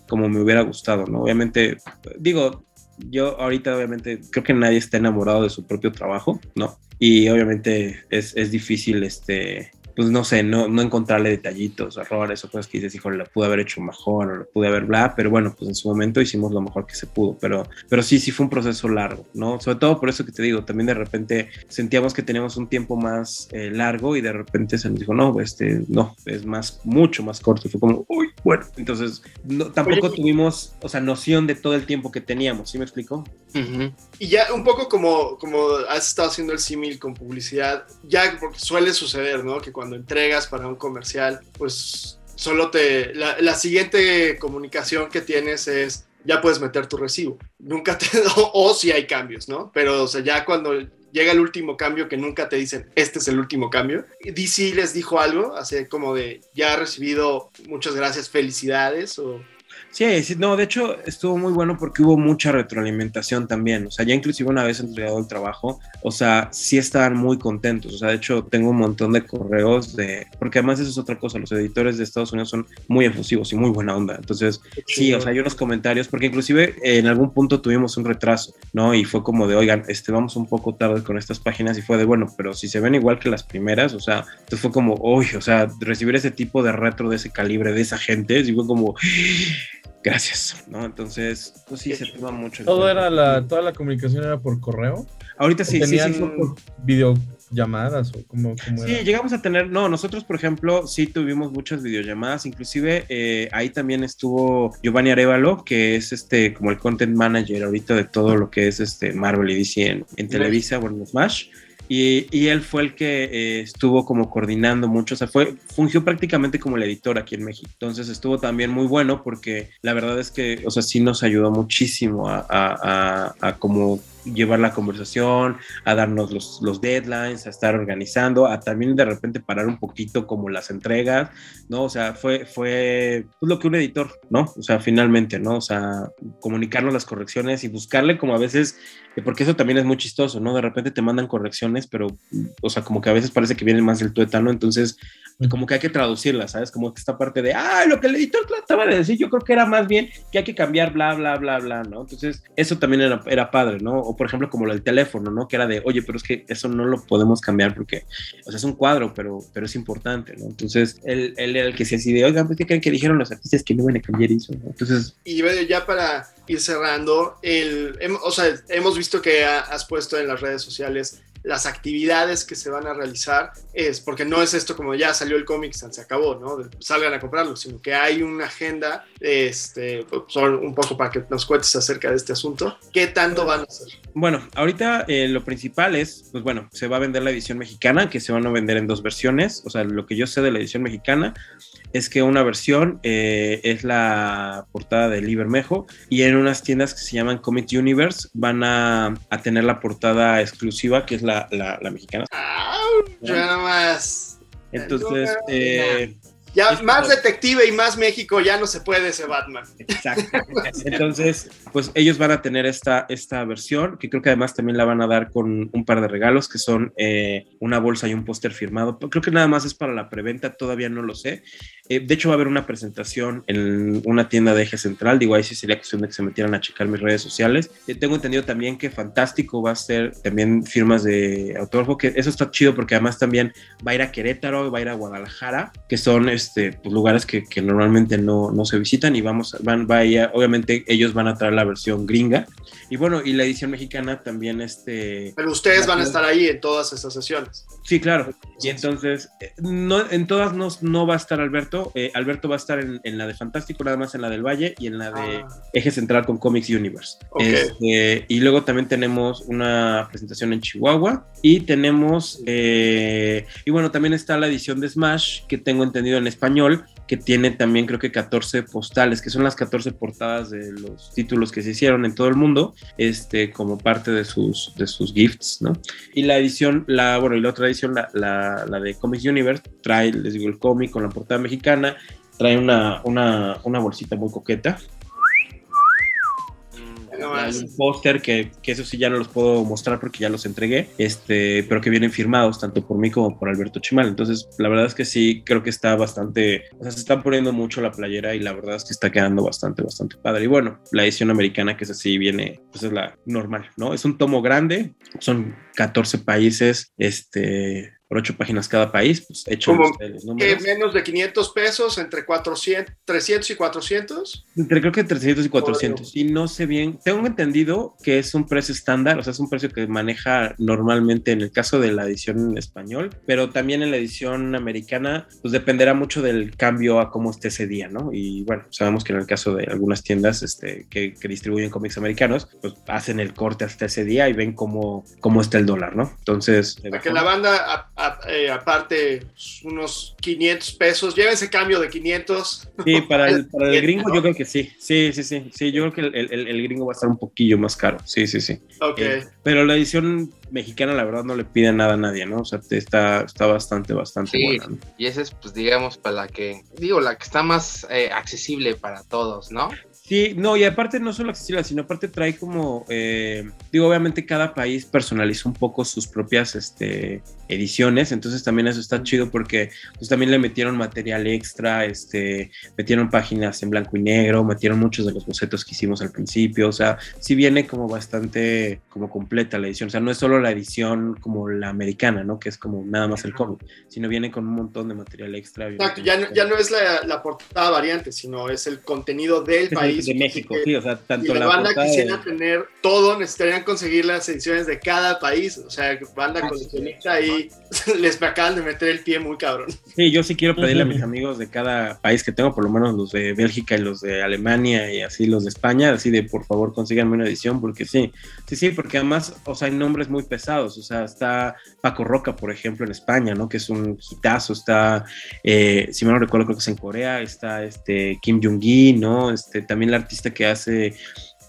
como me hubiera gustado, ¿no? Obviamente, digo, yo ahorita obviamente creo que nadie está enamorado de su propio trabajo, ¿no? Y obviamente es, es difícil, este, pues no sé, no, no encontrarle detallitos, errores o cosas que dices, híjole, lo pude haber hecho mejor o lo pude haber bla, pero bueno, pues en su momento hicimos lo mejor que se pudo, pero, pero sí, sí fue un proceso largo, ¿no? Sobre todo por eso que te digo, también de repente sentíamos que teníamos un tiempo más eh, largo y de repente se nos dijo, no, este, no, es más, mucho más corto, y fue como, uy, bueno, entonces no, tampoco Oye, tuvimos, o sea, noción de todo el tiempo que teníamos, ¿sí me explico? Y ya un poco como, como has estado haciendo el símil con publicidad, ya porque suele suceder, ¿no? Que cuando entregas para un comercial, pues solo te... La, siguiente comunicación que tienes es, ya puedes meter tu recibo. Nunca te... <laughs> O, o si hay cambios, ¿no? Pero, o sea, ya cuando llega el último cambio que nunca te dicen, este es el último cambio. DC les dijo algo, así como de, ya ha recibido muchas gracias, felicidades, o... Sí, sí, no, de hecho estuvo muy bueno porque hubo mucha retroalimentación también, o sea, ya inclusive una vez entregado el trabajo, o sea, sí estaban muy contentos, o sea, de hecho tengo un montón de correos de, porque además eso es otra cosa, los editores de Estados Unidos son muy efusivos y muy buena onda, entonces sí, o sea, hay unos comentarios, porque inclusive en algún punto tuvimos un retraso, ¿no? Y fue como de, oigan, este, vamos un poco tarde con estas páginas y fue de, bueno, pero si se ven igual que las primeras, o sea, entonces fue como, uy, o sea, recibir ese tipo de retro de ese calibre, de esa gente, sí fue como gracias, ¿no? Entonces, pues sí, se toma mucho. Todo era la, toda la comunicación era por correo. Ahorita sí, ¿O sí, sí, tenían fue por- videollamadas o cómo, cómo Sí, era? llegamos a tener, no, nosotros por ejemplo sí tuvimos muchas videollamadas, inclusive eh, ahí también estuvo Giovanni Arevalo, que es este como el content manager ahorita de todo lo que es este Marvel y DC en, en Televisa, bueno, en Smash. Y, y él fue el que eh, estuvo como coordinando mucho, o sea, fue, fungió prácticamente como el editor aquí en México. Entonces estuvo también muy bueno porque la verdad es que, o sea, sí nos ayudó muchísimo a, a, a, a como llevar la conversación, a darnos los, los deadlines, a estar organizando, a también de repente parar un poquito como las entregas, ¿no? O sea, fue, fue pues, lo que un editor, ¿no? O sea, finalmente, ¿no? O sea, comunicarnos las correcciones y buscarle como a veces, eh, porque eso también es muy chistoso, ¿no? De repente te mandan correcciones, pero, o sea, como que a veces parece que vienen más del tuétano, entonces como que hay que traducirlas, ¿sabes? Como que esta parte de, ah, lo que el editor trataba de decir, yo creo que era más bien que hay que cambiar bla, bla, bla, bla, ¿no? Entonces, eso también era, era padre, ¿no? O por ejemplo, como lo del teléfono, ¿no? Que era de, oye, pero es que eso no lo podemos cambiar porque, o sea, es un cuadro, pero, pero es importante, ¿no? Entonces, él, él era el que se así de, oigan, pues, ¿qué creen que dijeron los artistas que no van a cambiar eso? ¿no? Entonces... Y ya para ir cerrando, el, o sea, hemos visto que has puesto en las redes sociales las actividades que se van a realizar es porque no es esto como ya salió el cómic, se acabó, ¿no? Salgan a comprarlo, sino que hay una agenda, este, un poco para que nos cuentes acerca de este asunto. ¿Qué tanto van a hacer? Bueno, ahorita eh, lo principal es, pues bueno, se va a vender la edición mexicana, que se van a vender en dos versiones. O sea, lo que yo sé de la edición mexicana es que una versión eh, es la portada de Libermejo y en unas tiendas que se llaman Comic Universe van a, a tener la portada exclusiva, que es la, la, la mexicana. Entonces, eh, ya más detective y más México ya no se puede ese Batman. Exacto. <laughs> Entonces, pues ellos van a tener esta, esta versión, que creo que además también la van a dar con un par de regalos, que son eh, una bolsa y un póster firmado. Creo que nada más es para la preventa, todavía no lo sé. Eh, de hecho, va a haber una presentación en una tienda de eje central. Digo, ahí sí sería cuestión de que se metieran a checar mis redes sociales. Eh, tengo entendido también que Fantástico va a ser también firmas de autógrafo, que eso está chido porque además también va a ir a Querétaro, va a ir a Guadalajara, que son este, pues, lugares que, que normalmente no, no, se visitan y vamos, van, vaya, obviamente ellos van a traer la versión gringa. Y bueno, y la edición mexicana también este... Pero ustedes van a estar ahí en todas esas sesiones. Sí, claro. Y entonces, no, en todas no, no va a estar Alberto eh, Alberto. va a estar en, la de Fantástico, nada más en la del Valle y en la de ah. Eje Central con Comics Universe. Este, y luego también tenemos una presentación en Chihuahua y tenemos, eh, y bueno, también está la edición de Smash que tengo entendido en español, que tiene también creo que 14 postales, que son las 14 portadas de los títulos que se hicieron en todo el mundo, este, como parte de sus, de sus gifts, ¿no? Y la edición, la, bueno, y la otra edición, la, la, de Comics Universe, trae, les digo, el cómic con la portada mexicana, trae una, una, una bolsita muy coqueta, hay un póster que, que, eso sí ya no los puedo mostrar porque ya los entregué, este, pero que vienen firmados tanto por mí como por Alberto Chimal. Entonces, la verdad es que sí, creo que está bastante, o sea, se están poniendo mucho la playera y la verdad es que está quedando bastante, bastante padre. Y bueno, la edición americana que es así viene, pues es la normal, ¿no? Es un tomo grande, son 14 países, este, por ocho páginas cada país, pues hecho los números. menos de 500 pesos, entre 400, 300 y 400. Entre creo que 300 y 400. Y no sé bien, tengo entendido que es un precio estándar, o sea, es un precio que maneja normalmente en el caso de la edición en español, pero también en la edición americana, pues dependerá mucho del cambio a cómo esté ese día, ¿no? Y bueno, sabemos que en el caso de algunas tiendas este, que, que distribuyen cómics americanos, pues hacen el corte hasta ese día y ven cómo, cómo está el dólar, ¿no? Entonces... Para que la banda eh, aparte unos 500 pesos. Lleva ese cambio de 500. Sí, para el, para el <laughs> gringo yo creo que sí. Sí, sí, sí. Sí, yo creo que el, el, el gringo va a estar un poquillo más caro. Sí, sí, sí. Ok. Eh, pero la edición mexicana, la verdad, no le pide nada a nadie, ¿no? O sea, está, está bastante, bastante sí, buena. ¿no? Y esa es, pues, digamos, para la que, digo, la que está más eh, accesible para todos, ¿no? Sí, no, y aparte no solo accesible, sino aparte trae como, eh, digo, obviamente cada país personaliza un poco sus propias este, ediciones, entonces también eso está chido porque pues también le metieron material extra, este, metieron páginas en blanco y negro, metieron muchos de los bocetos que hicimos al principio, o sea, sí viene como bastante como completa la edición, o sea, no es solo la edición como la americana, ¿no? Que es como nada más el cómic, sino viene con un montón de material extra. Exacto, ya no, ya no es la, la portada variante, sino es el contenido del <laughs> país de México, sí, o sea, tanto y la, la banda quisiera de- tener todo, necesitarían conseguir las ediciones de cada país, o sea, banda Ah, coleccionista ahí <laughs> les acaban de meter el pie muy cabrón. Sí, yo sí quiero pedirle a mis amigos de cada país que tengo, por lo menos los de Bélgica y los de Alemania y así los de España, así de por favor consíganme una edición, porque sí, sí, sí, porque además, o sea, hay nombres muy pesados, o sea, está Paco Roca, por ejemplo, en España, ¿no? Que es un hitazo, está, eh, si me no recuerdo, creo que es en Corea, está este Kim Jong-gi, ¿no? Este, también la artista que hace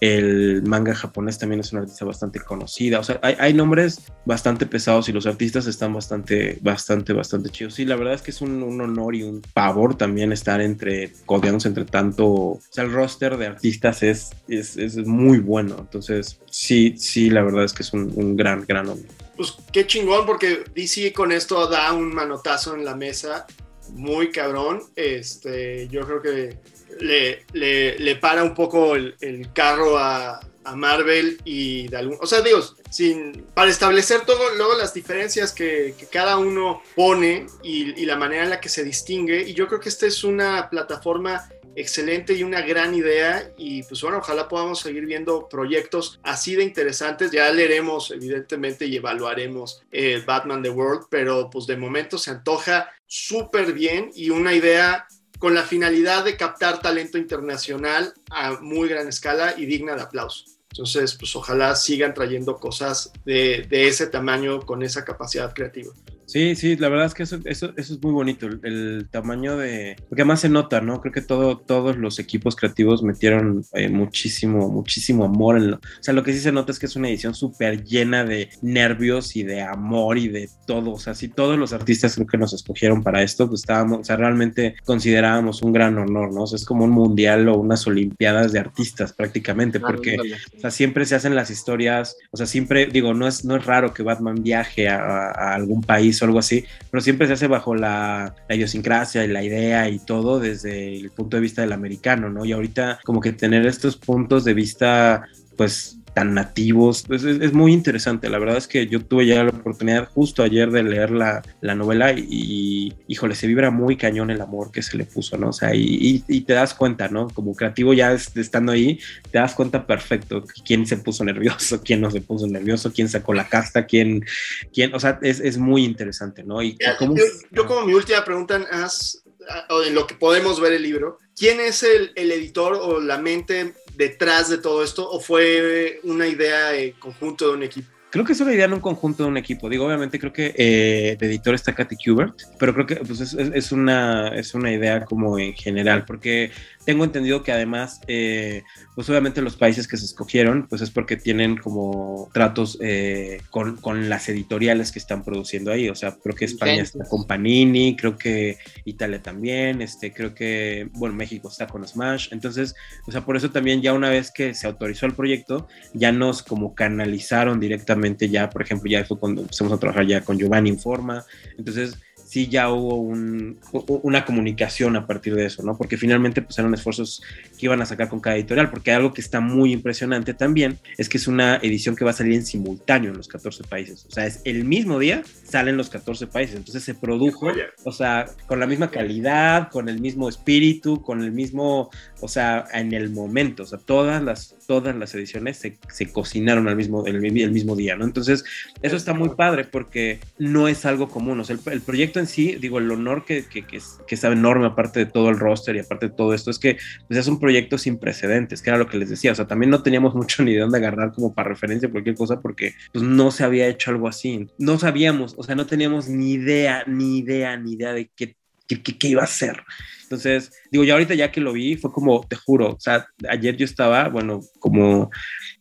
el manga japonés también es una artista bastante conocida. O sea, hay, hay nombres bastante pesados y los artistas están bastante, bastante, bastante chidos. Sí, la verdad es que es un, un honor y un pavor también estar entre, codeados entre tanto. O sea, el roster de artistas es, es, es muy bueno. Entonces, sí, sí, la verdad es que es un, un gran, gran honor. Pues qué chingón, porque DC con esto da un manotazo en la mesa muy cabrón. Este, yo creo que le, le, le para un poco el, el carro a, a, Marvel y de algún, o sea, digo, sin, para establecer todo, luego las diferencias que, que cada uno pone y, y, la manera en la que se distingue. Y yo creo que esta es una plataforma excelente y una gran idea y pues bueno, ojalá podamos seguir viendo proyectos así de interesantes. Ya leeremos evidentemente y evaluaremos eh, Batman The World, pero pues de momento se antoja súper bien y una idea con la finalidad de captar talento internacional a muy gran escala y digna de aplauso. Entonces, pues ojalá sigan trayendo cosas de, de ese tamaño con esa capacidad creativa. Sí, sí, la verdad es que eso, eso, eso es muy bonito, el, el, tamaño de... Porque además se nota, ¿no? Creo que todo, todos los equipos creativos metieron eh, muchísimo, muchísimo amor en lo... O sea, lo que sí se nota es que es una edición súper llena de nervios y de amor y de todo. O sea, sí, todos los artistas creo que nos escogieron para esto, pues estábamos, o sea, realmente considerábamos un gran honor, ¿no? O sea, es como un mundial o unas olimpiadas de artistas prácticamente, porque, o sea, siempre se hacen las historias, o sea, siempre, digo, no es, no es raro que Batman viaje a, a algún país o algo así, pero siempre se hace bajo la, la, idiosincrasia y la idea y todo desde el punto de vista del americano, ¿no? Y ahorita como que tener estos puntos de vista, pues tan nativos. Pues es, es, muy interesante. La verdad es que yo tuve ya la oportunidad justo ayer de leer la, la novela y, y, híjole, se vibra muy cañón el amor que se le puso, ¿no? O sea, y, y, y te das cuenta, ¿no? Como creativo ya estando ahí, te das cuenta perfecto quién se puso nervioso, <laughs> quién no se puso nervioso, quién sacó la casta, quién, quién, o sea, es, es muy interesante, ¿no? Y, ¿cómo... yo, yo, como mi última pregunta, en lo que podemos ver el libro, ¿quién es el, el editor o la mente detrás de todo esto o fue una idea en conjunto de un equipo? Creo que es una idea en un conjunto de un equipo. Digo, obviamente creo que eh, de editor está Katy Kubert, pero creo que pues, es, es, una, es una idea como en general, porque tengo entendido que además, eh, pues obviamente los países que se escogieron, pues es porque tienen como tratos eh, con, con, las editoriales que están produciendo ahí. O sea, creo que España está con Panini, creo que Italia también, este, creo que, bueno, México está con Smash. Entonces, o sea, por eso también ya una vez que se autorizó el proyecto, ya nos como canalizaron directamente ya, por ejemplo, ya fue cuando empezamos a trabajar ya con Giovanni Informa. Entonces, sí ya hubo un, una comunicación a partir de eso, ¿no? Porque finalmente pues eran esfuerzos que iban a sacar con cada editorial, porque algo que está muy impresionante también es que es una edición que va a salir en simultáneo en los 14 países, o sea, es el mismo día salen los 14 países, entonces se produjo, o sea, con la misma calidad, con el mismo espíritu, con el mismo, o sea, en el momento, o sea, todas las, todas las ediciones se, se cocinaron al mismo, el, el, mismo día, ¿no? Entonces, eso está muy padre porque no es algo común, o sea, el, el proyecto en sí, digo, el honor que, que, que, es, que, es, enorme, aparte de todo el roster y aparte de todo esto, es que pues, es un proyecto sin precedentes, que era lo que les decía. O sea, también no teníamos <laughs> mucho ni de dónde agarrar como para referencia cualquier cosa, porque pues, no se había hecho algo así. No sabíamos, o sea, no teníamos ni idea, ni idea, ni idea de qué, qué, qué iba a ser. Entonces, digo, ya ahorita ya que lo vi, fue como, te juro, o sea, ayer yo estaba, bueno, como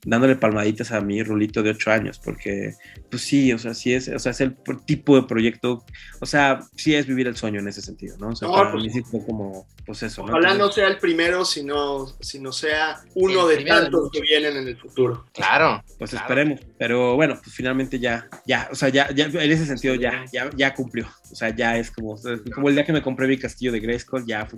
dándole palmaditas a mi rulito de ocho años, porque, pues sí, o sea, sí es, o sea, es el tipo de proyecto, o sea, sí es vivir el sueño en ese sentido, ¿no? O sea, no, para pues, mí sí fue como, pues eso, ¿no? Ojalá Entonces, no sea el primero, sino, sino sea uno de tantos que vienen en el futuro. Claro. Pues claro. esperemos, pero bueno, pues finalmente ya, ya, o sea, ya, ya en ese sentido ya, ya, ya cumplió, o sea, ya es como, como el día que me compré mi castillo de Grayskull, ya fue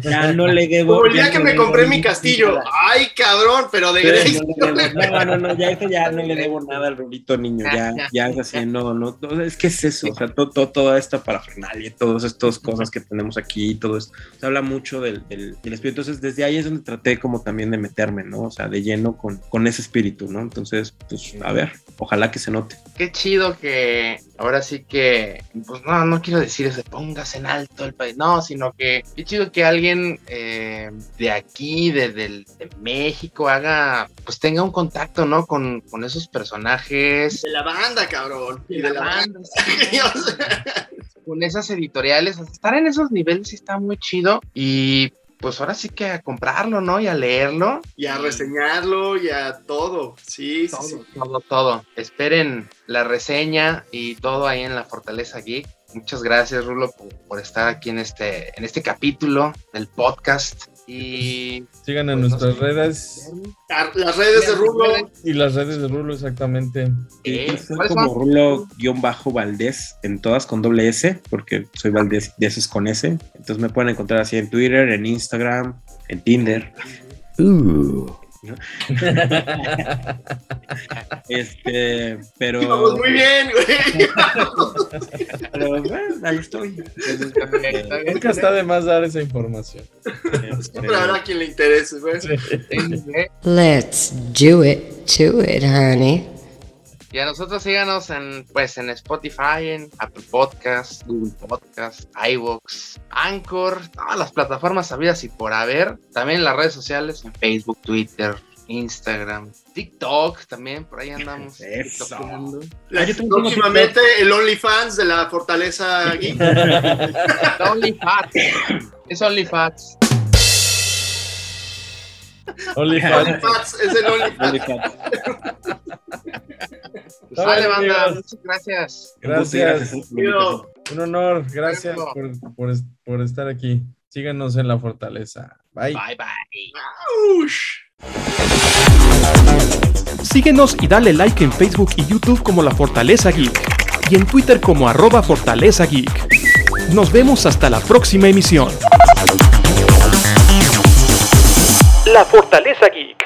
ya no le debo. Como el día que me compré mi castillo. Ay, cabrón, pero de Grace. No, no, no, no, ya eso ya no le debo nada al rulito niño. Ya, ya es así, no, no. Es que es eso. O sea, todo, toda esta parafernalia, todas estas cosas que tenemos aquí y todo esto. Se habla mucho del, del, espíritu. Entonces, desde ahí es donde traté como también de meterme, ¿no? O sea, de lleno con, con ese espíritu, ¿no? Entonces, pues, a ver, ojalá que se note. Qué chido que ahora sí que, pues no, no quiero decir ese pongas en alto el país, no, sino que qué chido que alguien eh, de aquí, de, de, de, México, haga, pues tenga un contacto, ¿no? Con, con esos personajes. De la banda, cabrón. De, de la, la, banda. banda. con esas editoriales, estar en esos niveles está muy chido y pues ahora sí que a comprarlo, ¿no? Y a leerlo. Y a reseñarlo y a todo. Sí, sí, sí. Todo, todo, todo. Esperen la reseña y todo ahí en la Fortaleza Geek. Muchas gracias, Rulo, por, por estar aquí en este, en este capítulo del podcast. Y Sigan en Pues no nuestras sé. redes A- Las redes de Rulo. y las redes de Rulo exactamente. Eh, soy ¿cuáles como? Rulo-Valdés en todas con doble S, porque soy Valdés de esos con S. Entonces me pueden encontrar así en Twitter, en Instagram, en Tinder. ¿No? <laughs> este, pero, Vamos muy bien, güey. pero bueno, ahí estoy. Entonces, eh, Nunca está de más dar esa información. este, Siempre habrá quien le interese, güey. Eh, Let's do it to it, honey. Y a nosotros síganos en, pues, en Spotify, en Apple Podcasts, Google Podcasts, iVoox, Anchor, todas las plataformas sabidas y por haber. También en las redes sociales, en Facebook, Twitter, Instagram, TikTok también, por ahí andamos. <laughs> Eso. La- próximamente el OnlyFans de la Fortaleza Geek. <laughs> OnlyFats. Es. OnlyFans. <laughs> OnlyFans es el OnlyFans. <laughs> Pues sale, banda. Muchas gracias. Gracias. Un honor. Gracias por, por, por estar aquí. Síganos en la fortaleza. Bye. Bye, bye. Ush. Síguenos y dale like en Facebook y YouTube como La Fortaleza Geek y en Twitter como arroba Fortaleza Geek. Nos vemos hasta la próxima emisión. La Fortaleza Geek.